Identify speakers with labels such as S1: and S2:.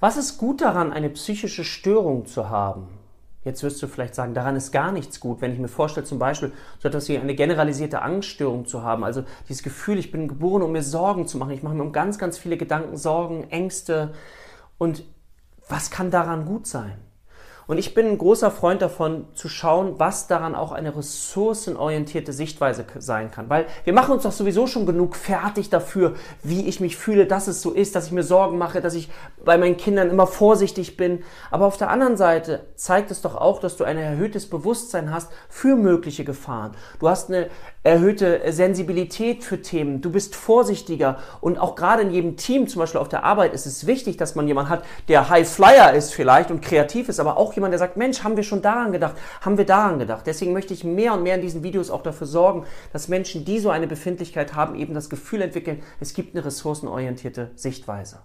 S1: Was ist gut daran, eine psychische Störung zu haben? Jetzt wirst du vielleicht sagen, daran ist gar nichts gut. Wenn ich mir vorstelle, zum Beispiel so etwas wie eine generalisierte Angststörung zu haben, also dieses Gefühl, ich bin geboren, um mir Sorgen zu machen. Ich mache mir um ganz, ganz viele Gedanken, Sorgen, Ängste. Und was kann daran gut sein? Und ich bin ein großer Freund davon, zu schauen, was daran auch eine ressourcenorientierte Sichtweise sein kann. Weil wir machen uns doch sowieso schon genug fertig dafür, wie ich mich fühle, dass es so ist, dass ich mir Sorgen mache, dass ich bei meinen Kindern immer vorsichtig bin. Aber auf der anderen Seite zeigt es doch auch, dass du ein erhöhtes Bewusstsein hast für mögliche Gefahren. Du hast eine erhöhte Sensibilität für Themen. Du bist vorsichtiger. Und auch gerade in jedem Team, zum Beispiel auf der Arbeit, ist es wichtig, dass man jemanden hat, der High Flyer ist vielleicht und kreativ ist, aber auch jemand, der sagt, Mensch, haben wir schon daran gedacht, haben wir daran gedacht. Deswegen möchte ich mehr und mehr in diesen Videos auch dafür sorgen, dass Menschen, die so eine Befindlichkeit haben, eben das Gefühl entwickeln, es gibt eine ressourcenorientierte Sichtweise.